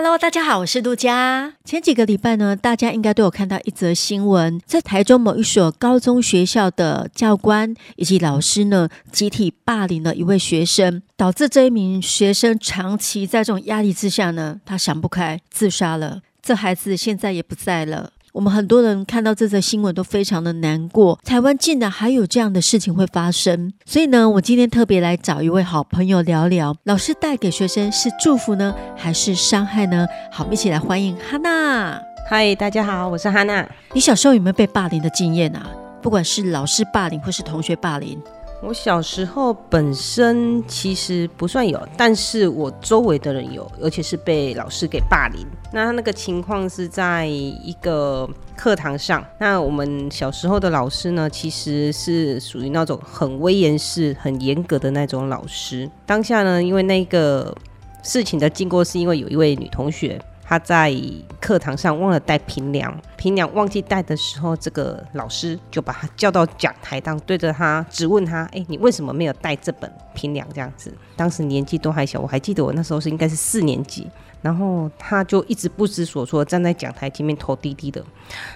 ？Hello，大家好，我是杜佳。前几个礼拜呢，大家应该都有看到一则新闻，在台中某一所高中学校的教官以及老师呢，集体霸凌了一位学生，导致这一名学生长期在这种压力之下呢，他想不开，自杀了。这孩子现在也不在了。我们很多人看到这则新闻都非常的难过。台湾竟然还有这样的事情会发生，所以呢，我今天特别来找一位好朋友聊聊，老师带给学生是祝福呢，还是伤害呢？好，我们一起来欢迎哈娜。嗨，大家好，我是哈娜。你小时候有没有被霸凌的经验啊？不管是老师霸凌或是同学霸凌。我小时候本身其实不算有，但是我周围的人有，而且是被老师给霸凌。那那个情况是在一个课堂上，那我们小时候的老师呢，其实是属于那种很威严式、很严格的那种老师。当下呢，因为那个事情的经过，是因为有一位女同学。他在课堂上忘了带平量，平量忘记带的时候，这个老师就把他叫到讲台当，对着他质问他：“哎、欸，你为什么没有带这本平量？”这样子，当时年纪都还小，我还记得我那时候是应该是四年级，然后他就一直不知所措，站在讲台前面头低低的，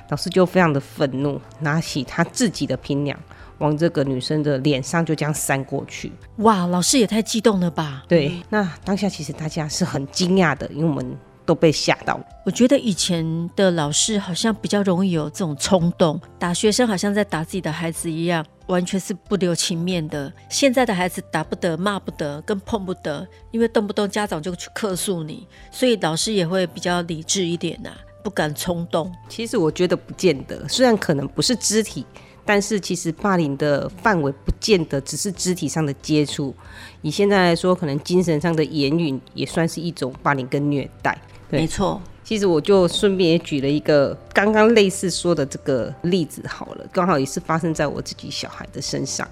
老师就非常的愤怒，拿起他自己的平量，往这个女生的脸上就这样扇过去。哇，老师也太激动了吧？对，那当下其实大家是很惊讶的，因为我们。都被吓到。我觉得以前的老师好像比较容易有这种冲动，打学生好像在打自己的孩子一样，完全是不留情面的。现在的孩子打不得、骂不得、跟碰不得，因为动不动家长就去客诉你，所以老师也会比较理智一点呐、啊，不敢冲动。其实我觉得不见得，虽然可能不是肢体，但是其实霸凌的范围不见得只是肢体上的接触。以现在来说，可能精神上的言语也算是一种霸凌跟虐待。没错，其实我就顺便也举了一个刚刚类似说的这个例子好了，刚好也是发生在我自己小孩的身上。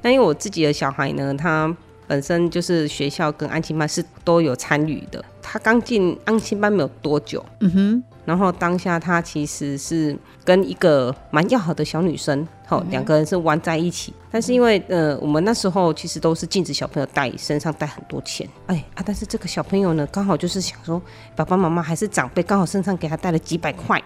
那因为我自己的小孩呢，他本身就是学校跟安亲班是都有参与的。他刚进安亲班没有多久，嗯哼。然后当下他其实是跟一个蛮要好的小女生，好两个人是玩在一起。但是因为呃我们那时候其实都是禁止小朋友带身上带很多钱，哎啊，但是这个小朋友呢刚好就是想说爸爸妈妈还是长辈，刚好身上给他带了几百块。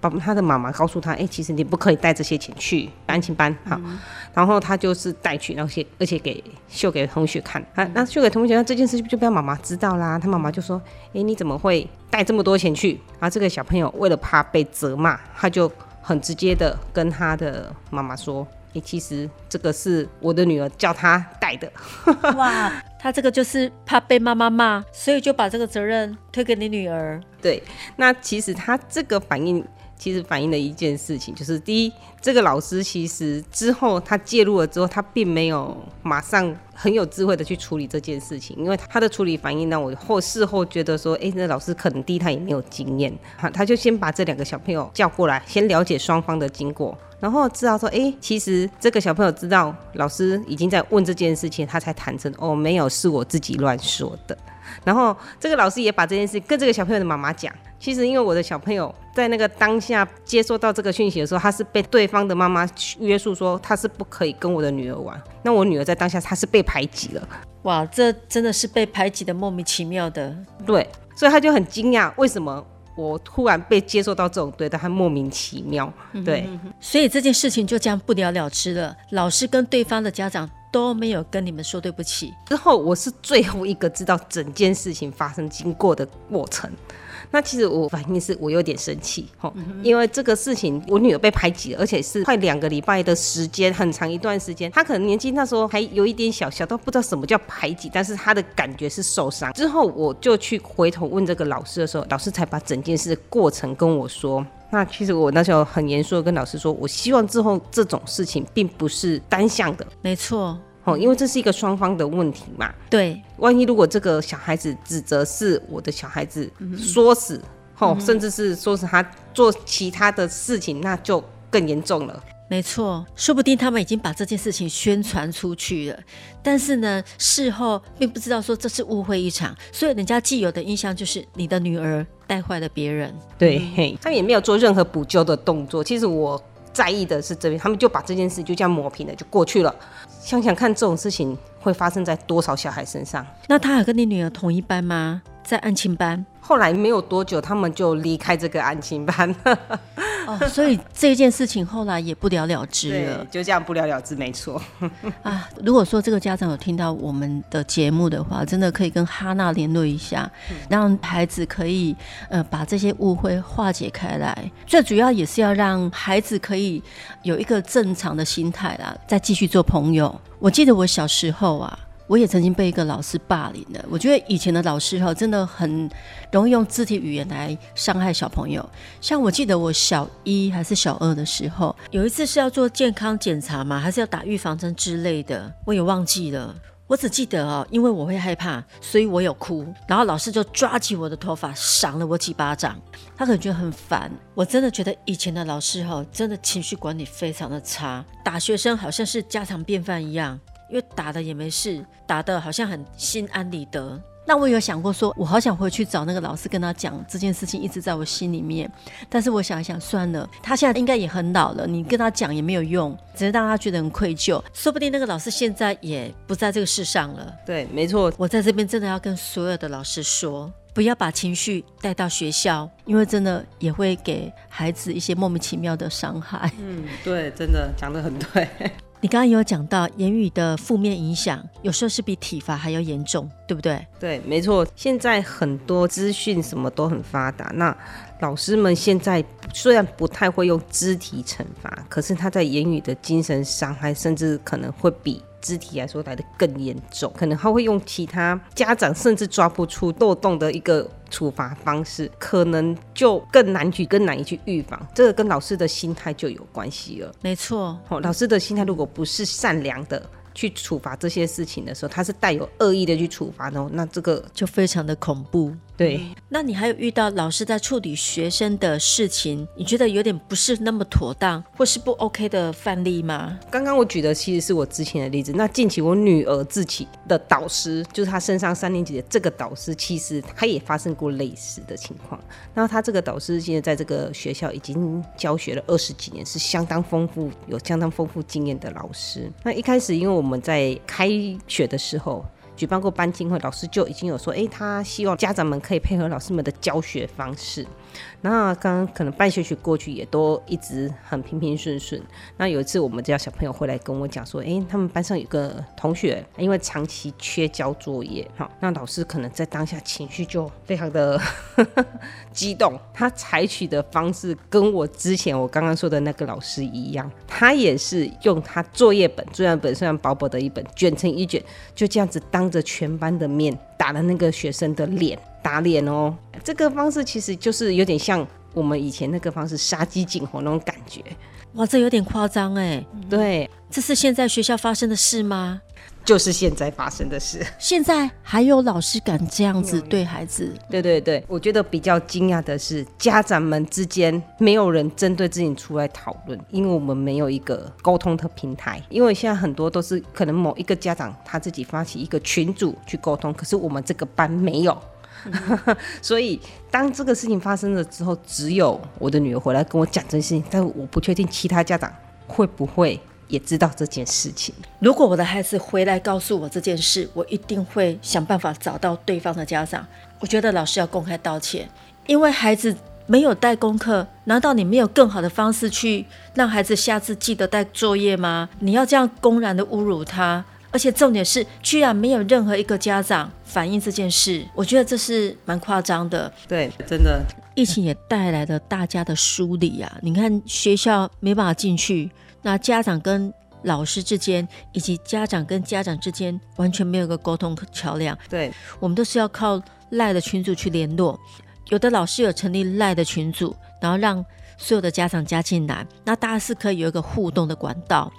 爸爸他的妈妈告诉他，哎、欸，其实你不可以带这些钱去安亲班，好，嗯、然后他就是带去，而且而且给秀给同学看，啊，那秀给同学，那这件事就被妈妈知道啦。他妈妈就说，哎、欸，你怎么会带这么多钱去？然后这个小朋友为了怕被责骂，他就很直接的跟他的妈妈说，哎、欸，其实这个是我的女儿叫他带的。哇，他这个就是怕被妈妈骂，所以就把这个责任推给你女儿。对，那其实他这个反应。其实反映了一件事情，就是第一，这个老师其实之后他介入了之后，他并没有马上很有智慧的去处理这件事情，因为他的处理反应让我后事后觉得说，哎，那老师可能第一他也没有经验，哈，他就先把这两个小朋友叫过来，先了解双方的经过，然后知道说，哎，其实这个小朋友知道老师已经在问这件事情，他才坦诚，哦，没有，是我自己乱说的。然后这个老师也把这件事跟这个小朋友的妈妈讲。其实，因为我的小朋友在那个当下接收到这个讯息的时候，他是被对方的妈妈约束说他是不可以跟我的女儿玩。那我女儿在当下她是被排挤了。哇，这真的是被排挤的莫名其妙的。对，所以他就很惊讶，为什么我突然被接受到这种对待，他莫名其妙。对，所以这件事情就这样不了了之了。老师跟对方的家长都没有跟你们说对不起。之后我是最后一个知道整件事情发生经过的过程。那其实我反应是我有点生气，吼，因为这个事情我女儿被排挤了，而且是快两个礼拜的时间，很长一段时间。她可能年纪那时候还有一点小，小到不知道什么叫排挤，但是她的感觉是受伤。之后我就去回头问这个老师的时候，老师才把整件事的过程跟我说。那其实我那时候很严肃的跟老师说，我希望之后这种事情并不是单向的，没错。哦，因为这是一个双方的问题嘛。对，万一如果这个小孩子指责是我的小孩子说死，哦、嗯，甚至是说是他做其他的事情，那就更严重了。没错，说不定他们已经把这件事情宣传出去了，但是呢，事后并不知道说这是误会一场，所以人家既有的印象就是你的女儿带坏了别人。对，嘿，他们也没有做任何补救的动作。其实我在意的是这边，他们就把这件事就这样抹平了，就过去了。想想看，这种事情会发生在多少小孩身上？那他还跟你女儿同一班吗？在安亲班？后来没有多久，他们就离开这个安亲班。哦，所以这件事情后来也不了了之了，就这样不了了之，没错。啊，如果说这个家长有听到我们的节目的话，真的可以跟哈娜联络一下，嗯、让孩子可以呃把这些误会化解开来。最主要也是要让孩子可以有一个正常的心态啦，再继续做朋友。我记得我小时候啊。我也曾经被一个老师霸凌了。我觉得以前的老师哈，真的很容易用肢体语言来伤害小朋友。像我记得我小一还是小二的时候，有一次是要做健康检查嘛，还是要打预防针之类的，我也忘记了。我只记得哦，因为我会害怕，所以我有哭。然后老师就抓起我的头发，赏了我几巴掌。他可能觉得很烦。我真的觉得以前的老师哈，真的情绪管理非常的差，打学生好像是家常便饭一样。因为打的也没事，打的好像很心安理得。那我有想过说，我好想回去找那个老师跟他讲这件事情，一直在我心里面。但是我想一想，算了，他现在应该也很老了，你跟他讲也没有用，只是让他觉得很愧疚。说不定那个老师现在也不在这个世上了。对，没错。我在这边真的要跟所有的老师说，不要把情绪带到学校，因为真的也会给孩子一些莫名其妙的伤害。嗯，对，真的讲得很对。你刚刚有讲到言语的负面影响，有时候是比体罚还要严重，对不对？对，没错。现在很多资讯什么都很发达，那老师们现在虽然不太会用肢体惩罚，可是他在言语的精神伤害，甚至可能会比。肢体来说来得更严重，可能他会用其他家长甚至抓不出漏洞的一个处罚方式，可能就更难去更难以去预防。这个跟老师的心态就有关系了。没错，哦，老师的心态如果不是善良的。去处罚这些事情的时候，他是带有恶意的去处罚的，那这个就非常的恐怖。对，那你还有遇到老师在处理学生的事情，你觉得有点不是那么妥当，或是不 OK 的范例吗？刚刚我举的其实是我之前的例子。那近期我女儿自己的导师，就是她升上三年级的这个导师，其实她也发生过类似的情况。那她这个导师现在在这个学校已经教学了二十几年，是相当丰富、有相当丰富经验的老师。那一开始因为我们我们在开学的时候举办过班亲会，老师就已经有说，哎，他希望家长们可以配合老师们的教学方式。那刚刚可能半学期过去，也都一直很平平顺顺。那有一次，我们家小朋友回来跟我讲说，哎，他们班上有个同学，因为长期缺交作业，哈，那老师可能在当下情绪就非常的 激动。他采取的方式跟我之前我刚刚说的那个老师一样，他也是用他作业本，作业本虽然薄薄的一本，卷成一卷，就这样子当着全班的面打了那个学生的脸。打脸哦，这个方式其实就是有点像我们以前那个方式杀鸡儆猴那种感觉。哇，这有点夸张哎。对，这是现在学校发生的事吗？就是现在发生的事。现在还有老师敢这样子对孩子？对对对，我觉得比较惊讶的是，家长们之间没有人针对自己出来讨论，因为我们没有一个沟通的平台。因为现在很多都是可能某一个家长他自己发起一个群组去沟通，可是我们这个班没有。所以，当这个事情发生了之后，只有我的女儿回来跟我讲这件事情，但我不确定其他家长会不会也知道这件事情。如果我的孩子回来告诉我这件事，我一定会想办法找到对方的家长。我觉得老师要公开道歉，因为孩子没有带功课，难道你没有更好的方式去让孩子下次记得带作业吗？你要这样公然的侮辱他？而且重点是，居然没有任何一个家长反映这件事，我觉得这是蛮夸张的。对，真的，疫情也带来了大家的疏离啊！你看学校没办法进去，那家长跟老师之间，以及家长跟家长之间，完全没有个沟通桥梁。对，我们都是要靠赖的群组去联络。有的老师有成立赖的群组，然后让所有的家长加进来，那大家是可以有一个互动的管道。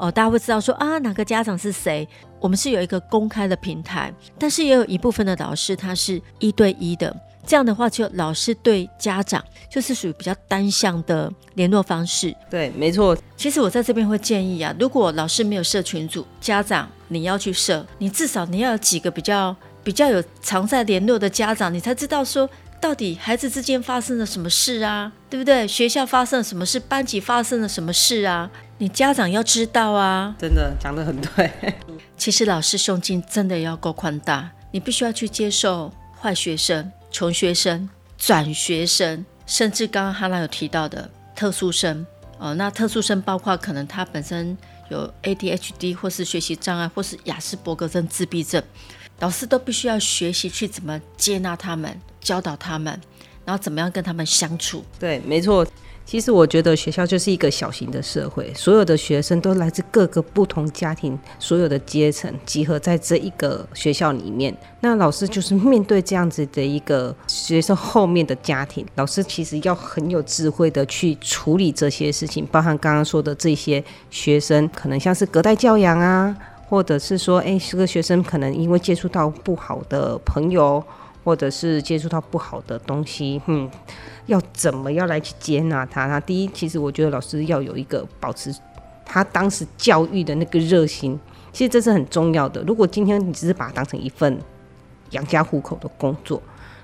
哦，大家会知道说啊，哪个家长是谁？我们是有一个公开的平台，但是也有一部分的老师他是一对一的，这样的话，就老师对家长就是属于比较单向的联络方式。对，没错。其实我在这边会建议啊，如果老师没有设群组，家长你要去设，你至少你要有几个比较比较有常在联络的家长，你才知道说到底孩子之间发生了什么事啊，对不对？学校发生了什么事，班级发生了什么事啊？你家长要知道啊。真的讲得很对。其实老师胸襟真的要够宽大，你必须要去接受坏学生。穷学生、转学生，甚至刚刚哈娜有提到的特殊生哦，那特殊生包括可能他本身有 ADHD 或是学习障碍，或是亚斯伯格症自闭症，老师都必须要学习去怎么接纳他们，教导他们，然后怎么样跟他们相处。对，没错。其实我觉得学校就是一个小型的社会，所有的学生都来自各个不同家庭，所有的阶层集合在这一个学校里面。那老师就是面对这样子的一个学生后面的家庭，老师其实要很有智慧的去处理这些事情，包含刚刚说的这些学生，可能像是隔代教养啊，或者是说，哎，这个学生可能因为接触到不好的朋友，或者是接触到不好的东西，嗯。要怎么样来去接纳他？那第一，其实我觉得老师要有一个保持他当时教育的那个热心，其实这是很重要的。如果今天你只是把它当成一份养家糊口的工作，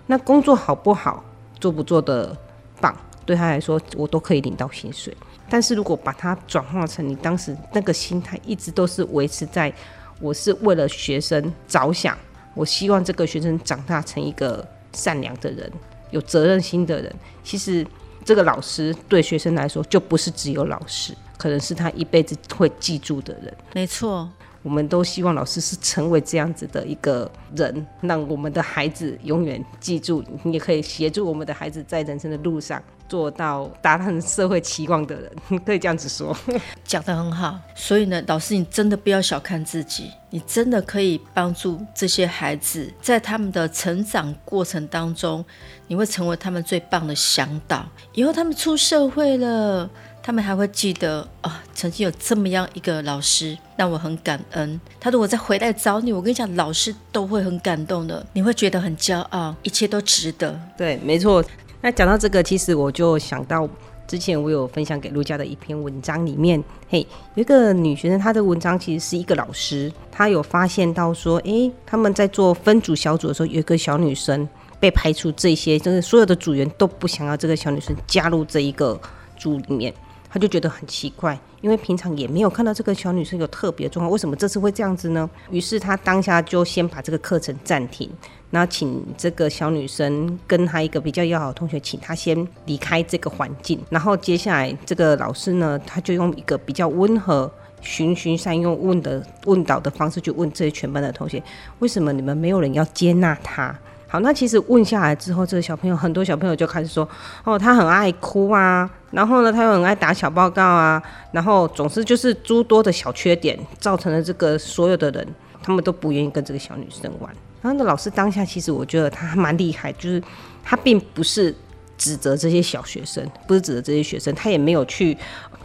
那工作好不好，做不做的棒，对他来说我都可以领到薪水。但是如果把它转化成你当时那个心态，一直都是维持在我是为了学生着想，我希望这个学生长大成一个善良的人。有责任心的人，其实这个老师对学生来说就不是只有老师，可能是他一辈子会记住的人。没错，我们都希望老师是成为这样子的一个人，让我们的孩子永远记住。你也可以协助我们的孩子在人生的路上。做到达成社会期望的人，可以这样子说，讲得很好。所以呢，老师，你真的不要小看自己，你真的可以帮助这些孩子，在他们的成长过程当中，你会成为他们最棒的向导。以后他们出社会了，他们还会记得啊，曾经有这么样一个老师，让我很感恩。他如果再回来找你，我跟你讲，老师都会很感动的，你会觉得很骄傲，一切都值得。对，没错。那讲到这个，其实我就想到之前我有分享给陆家的一篇文章里面，嘿，有一个女学生，她的文章其实是一个老师，她有发现到说，诶，他们在做分组小组的时候，有一个小女生被排除，这些就是所有的组员都不想要这个小女生加入这一个组里面，他就觉得很奇怪，因为平常也没有看到这个小女生有特别状况，为什么这次会这样子呢？于是他当下就先把这个课程暂停。然后请这个小女生跟她一个比较要好的同学，请她先离开这个环境。然后接下来这个老师呢，他就用一个比较温和、循循善诱问的问导的方式去问这些全班的同学：为什么你们没有人要接纳他？好，那其实问下来之后，这个小朋友很多小朋友就开始说：哦，他很爱哭啊，然后呢，他又很爱打小报告啊，然后总是就是诸多的小缺点，造成了这个所有的人他们都不愿意跟这个小女生玩。然后那老师当下其实我觉得他还蛮厉害，就是他并不是指责这些小学生，不是指责这些学生，他也没有去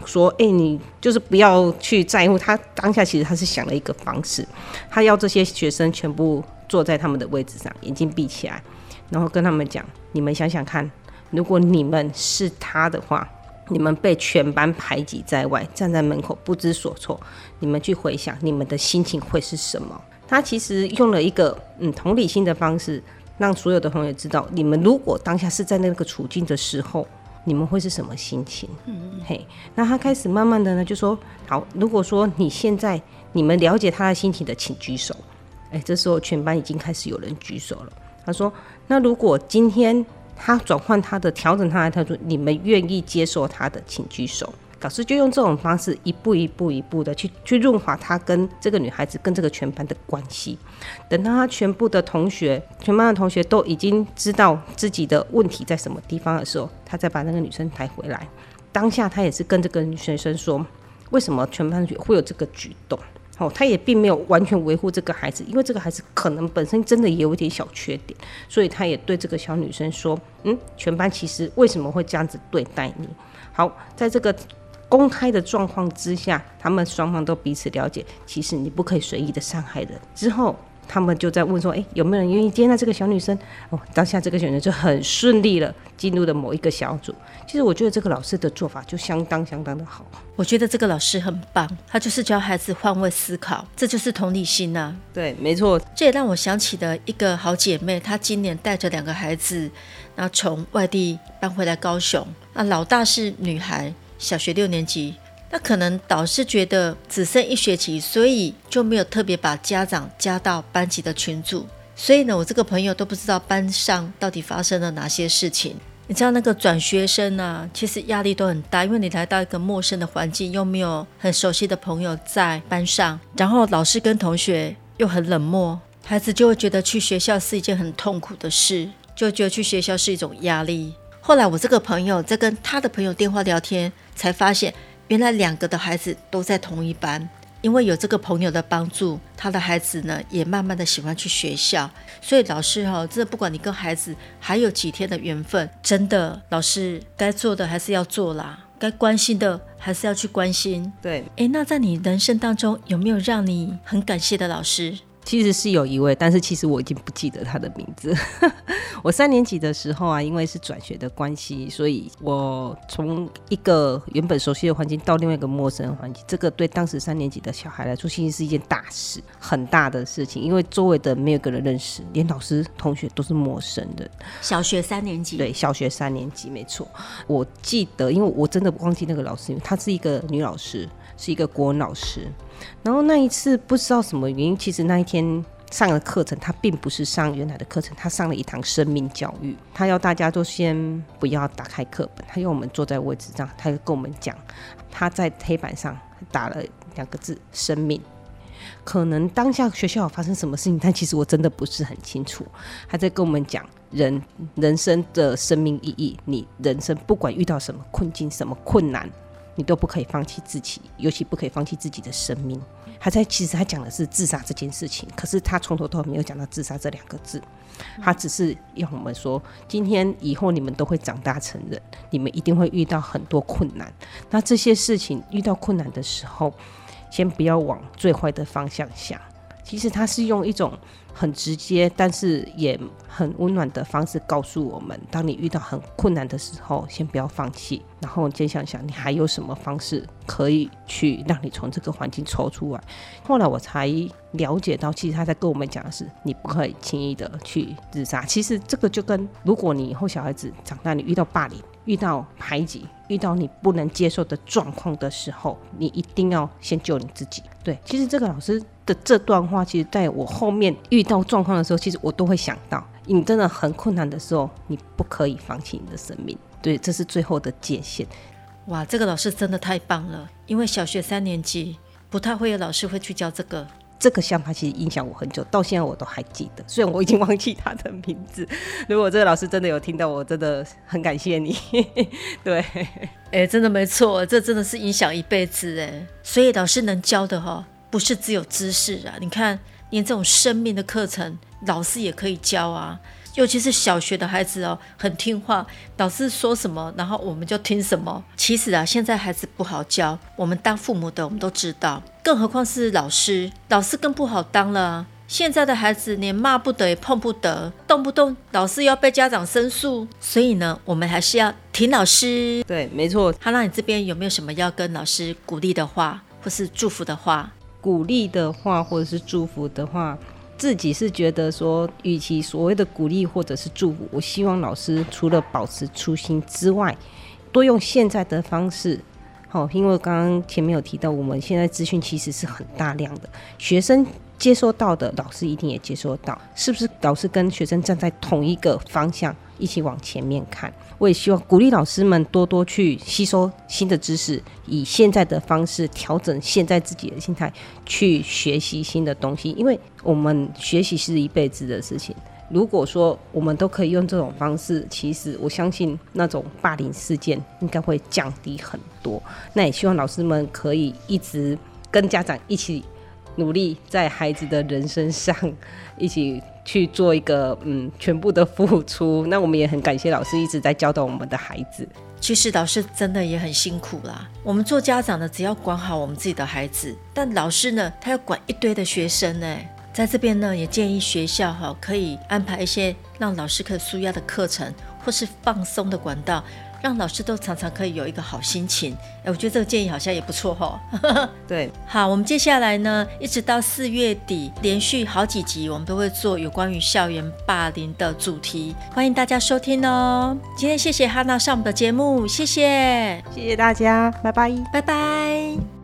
说，哎，你就是不要去在乎。他当下其实他是想了一个方式，他要这些学生全部坐在他们的位置上，眼睛闭起来，然后跟他们讲：你们想想看，如果你们是他的话，你们被全班排挤在外，站在门口不知所措，你们去回想你们的心情会是什么？他其实用了一个嗯同理心的方式，让所有的朋友知道，你们如果当下是在那个处境的时候，你们会是什么心情？嗯嘿，那他开始慢慢的呢，就说好，如果说你现在你们了解他的心情的，请举手。哎，这时候全班已经开始有人举手了。他说，那如果今天他转换他的调整他的态度，你们愿意接受他的，请举手。老师就用这种方式，一步一步一步的去去润滑他跟这个女孩子跟这个全班的关系。等到他全部的同学，全班的同学都已经知道自己的问题在什么地方的时候，他再把那个女生抬回来。当下他也是跟这个女学生说，为什么全班会有这个举动？哦，他也并没有完全维护这个孩子，因为这个孩子可能本身真的也有一点小缺点，所以他也对这个小女生说，嗯，全班其实为什么会这样子对待你？好，在这个。公开的状况之下，他们双方都彼此了解，其实你不可以随意的伤害人。之后，他们就在问说：“哎，有没有人愿意接纳这个小女生？”哦，当下这个小女生就很顺利了，进入了某一个小组。其实我觉得这个老师的做法就相当相当的好。我觉得这个老师很棒，他就是教孩子换位思考，这就是同理心呐、啊。对，没错。这也让我想起了一个好姐妹，她今年带着两个孩子，那从外地搬回来高雄。那老大是女孩，小学六年级。那可能导师觉得只剩一学期，所以就没有特别把家长加到班级的群组。所以呢，我这个朋友都不知道班上到底发生了哪些事情。你知道那个转学生啊，其实压力都很大，因为你来到一个陌生的环境，又没有很熟悉的朋友在班上，然后老师跟同学又很冷漠，孩子就会觉得去学校是一件很痛苦的事，就觉得去学校是一种压力。后来我这个朋友在跟他的朋友电话聊天，才发现。原来两个的孩子都在同一班，因为有这个朋友的帮助，他的孩子呢也慢慢的喜欢去学校。所以老师哈、哦，真的不管你跟孩子还有几天的缘分，真的老师该做的还是要做啦，该关心的还是要去关心。对，诶，那在你人生当中有没有让你很感谢的老师？其实是有一位，但是其实我已经不记得他的名字。我三年级的时候啊，因为是转学的关系，所以我从一个原本熟悉的环境到另外一个陌生的环境，这个对当时三年级的小孩来说，其实是一件大事，很大的事情。因为周围的没有个人认识，连老师、同学都是陌生的。小学三年级，对，小学三年级，没错。我记得，因为我真的忘记那个老师，因为她是一个女老师，是一个国文老师。然后那一次不知道什么原因，其实那一天上的课程，他并不是上原来的课程，他上了一堂生命教育。他要大家都先不要打开课本，他要我们坐在位置上，他就跟我们讲，他在黑板上打了两个字“生命”。可能当下学校发生什么事情，但其实我真的不是很清楚。他在跟我们讲人人生的生命意义，你人生不管遇到什么困境、什么困难。你都不可以放弃自己，尤其不可以放弃自己的生命。他在其实他讲的是自杀这件事情，可是他从头到尾没有讲到自杀这两个字，他只是要我们说，今天以后你们都会长大成人，你们一定会遇到很多困难。那这些事情遇到困难的时候，先不要往最坏的方向想。其实他是用一种。很直接，但是也很温暖的方式告诉我们：当你遇到很困难的时候，先不要放弃，然后先想想你还有什么方式可以去让你从这个环境抽出来。后来我才了解到，其实他在跟我们讲的是，你不可以轻易的去自杀。其实这个就跟如果你以后小孩子长大，你遇到霸凌、遇到排挤、遇到你不能接受的状况的时候，你一定要先救你自己。对，其实这个老师。的这段话，其实在我后面遇到状况的时候，其实我都会想到，你真的很困难的时候，你不可以放弃你的生命。对，这是最后的界限。哇，这个老师真的太棒了，因为小学三年级不太会有老师会去教这个。这个想法其实影响我很久，到现在我都还记得，虽然我已经忘记他的名字。如果这个老师真的有听到，我真的很感谢你。对，哎，真的没错，这真的是影响一辈子哎。所以老师能教的哈。不是只有知识啊！你看，连这种生命的课程，老师也可以教啊。尤其是小学的孩子哦，很听话，老师说什么，然后我们就听什么。其实啊，现在孩子不好教，我们当父母的，我们都知道，更何况是老师，老师更不好当了。现在的孩子连骂不得也碰不得，动不动老师要被家长申诉。所以呢，我们还是要听老师。对，没错。哈，娜你这边有没有什么要跟老师鼓励的话，或是祝福的话？鼓励的话，或者是祝福的话，自己是觉得说，与其所谓的鼓励或者是祝福，我希望老师除了保持初心之外，多用现在的方式。好，因为刚刚前面有提到，我们现在资讯其实是很大量的，学生接收到的，老师一定也接收到，是不是？老师跟学生站在同一个方向，一起往前面看。我也希望鼓励老师们多多去吸收新的知识，以现在的方式调整现在自己的心态去学习新的东西。因为我们学习是一辈子的事情。如果说我们都可以用这种方式，其实我相信那种霸凌事件应该会降低很多。那也希望老师们可以一直跟家长一起努力，在孩子的人生上一起。去做一个嗯全部的付出，那我们也很感谢老师一直在教导我们的孩子。其实老师真的也很辛苦啦。我们做家长的只要管好我们自己的孩子，但老师呢，他要管一堆的学生呢。在这边呢，也建议学校哈可以安排一些让老师可以舒压的课程，或是放松的管道。让老师都常常可以有一个好心情，哎，我觉得这个建议好像也不错哈。对，好，我们接下来呢，一直到四月底，连续好几集，我们都会做有关于校园霸凌的主题，欢迎大家收听哦。今天谢谢哈娜上我们的节目，谢谢，谢谢大家，拜拜，拜拜。